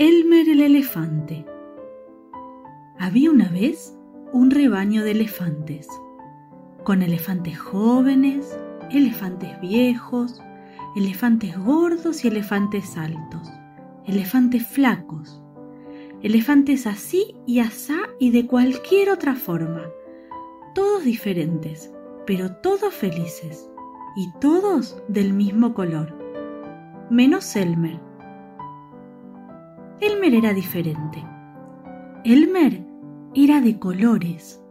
Elmer el elefante. Había una vez un rebaño de elefantes, con elefantes jóvenes, elefantes viejos, elefantes gordos y elefantes altos, elefantes flacos, elefantes así y asá y de cualquier otra forma, todos diferentes, pero todos felices y todos del mismo color, menos Elmer Elmer era diferente. Elmer era de colores.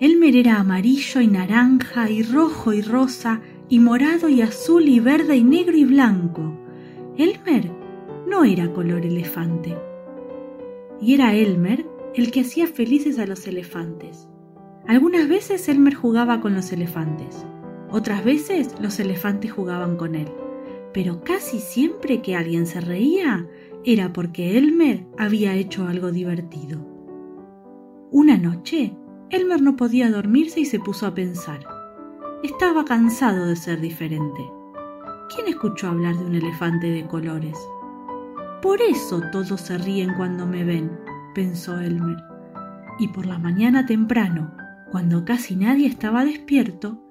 Elmer era amarillo y naranja y rojo y rosa y morado y azul y verde y negro y blanco. Elmer no era color elefante. Y era Elmer el que hacía felices a los elefantes. Algunas veces Elmer jugaba con los elefantes, otras veces los elefantes jugaban con él, pero casi siempre que alguien se reía, era porque Elmer había hecho algo divertido. Una noche, Elmer no podía dormirse y se puso a pensar. Estaba cansado de ser diferente. ¿Quién escuchó hablar de un elefante de colores? Por eso todos se ríen cuando me ven, pensó Elmer. Y por la mañana temprano, cuando casi nadie estaba despierto,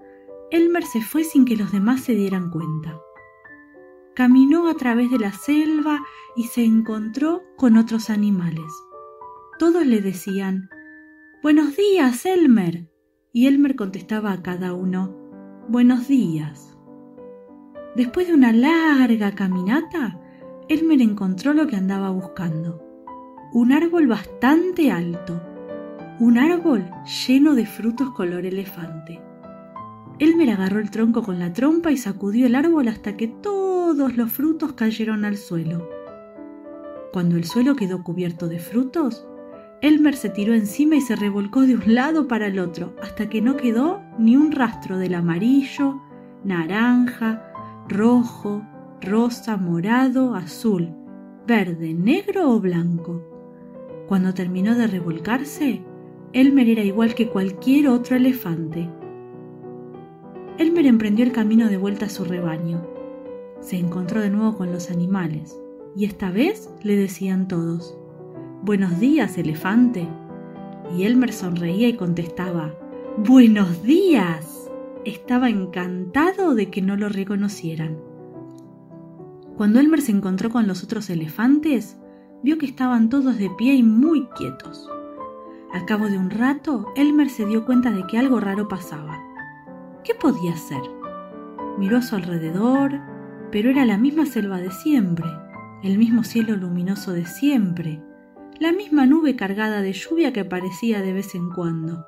Elmer se fue sin que los demás se dieran cuenta caminó a través de la selva y se encontró con otros animales. Todos le decían Buenos días, Elmer. Y Elmer contestaba a cada uno Buenos días. Después de una larga caminata, Elmer encontró lo que andaba buscando. Un árbol bastante alto. Un árbol lleno de frutos color elefante. Elmer agarró el tronco con la trompa y sacudió el árbol hasta que todos los frutos cayeron al suelo. Cuando el suelo quedó cubierto de frutos, Elmer se tiró encima y se revolcó de un lado para el otro hasta que no quedó ni un rastro del amarillo, naranja, rojo, rosa, morado, azul, verde, negro o blanco. Cuando terminó de revolcarse, Elmer era igual que cualquier otro elefante Elmer emprendió el camino de vuelta a su rebaño. Se encontró de nuevo con los animales, y esta vez le decían todos, Buenos días, elefante. Y Elmer sonreía y contestaba, Buenos días. Estaba encantado de que no lo reconocieran. Cuando Elmer se encontró con los otros elefantes, vio que estaban todos de pie y muy quietos. Al cabo de un rato, Elmer se dio cuenta de que algo raro pasaba. ¿Qué podía ser? Miró a su alrededor, pero era la misma selva de siempre, el mismo cielo luminoso de siempre, la misma nube cargada de lluvia que aparecía de vez en cuando.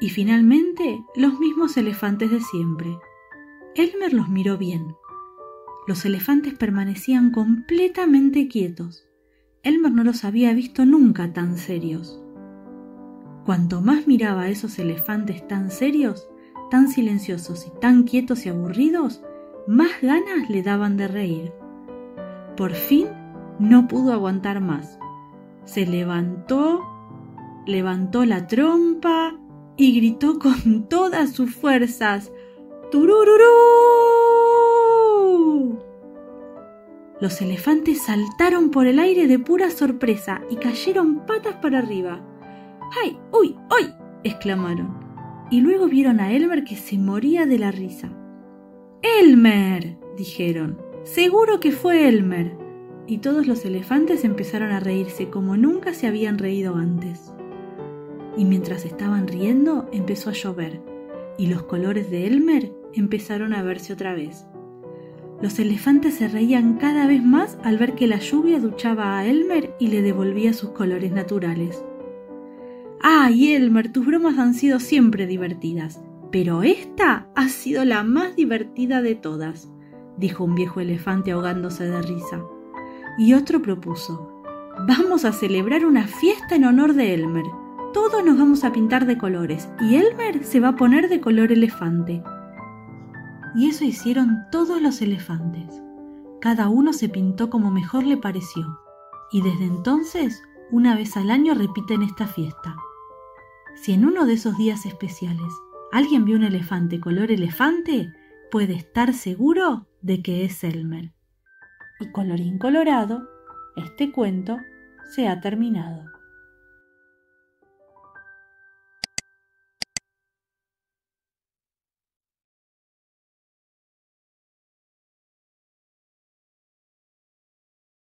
Y finalmente los mismos elefantes de siempre. Elmer los miró bien. Los elefantes permanecían completamente quietos. Elmer no los había visto nunca tan serios. Cuanto más miraba a esos elefantes tan serios, tan silenciosos y tan quietos y aburridos, más ganas le daban de reír. Por fin no pudo aguantar más. Se levantó, levantó la trompa y gritó con todas sus fuerzas, ¡Turururú! Los elefantes saltaron por el aire de pura sorpresa y cayeron patas para arriba. ¡Ay! ¡Uy! ¡Uy! exclamaron y luego vieron a Elmer que se moría de la risa. ¡Elmer! dijeron. Seguro que fue Elmer. Y todos los elefantes empezaron a reírse como nunca se habían reído antes. Y mientras estaban riendo empezó a llover, y los colores de Elmer empezaron a verse otra vez. Los elefantes se reían cada vez más al ver que la lluvia duchaba a Elmer y le devolvía sus colores naturales. ¡Ay, Elmer, tus bromas han sido siempre divertidas! Pero esta ha sido la más divertida de todas, dijo un viejo elefante ahogándose de risa. Y otro propuso, vamos a celebrar una fiesta en honor de Elmer. Todos nos vamos a pintar de colores y Elmer se va a poner de color elefante. Y eso hicieron todos los elefantes. Cada uno se pintó como mejor le pareció. Y desde entonces, una vez al año repiten esta fiesta. Si en uno de esos días especiales alguien vio un elefante color elefante, puede estar seguro de que es Elmer. Y colorín colorado, Este cuento se ha terminado.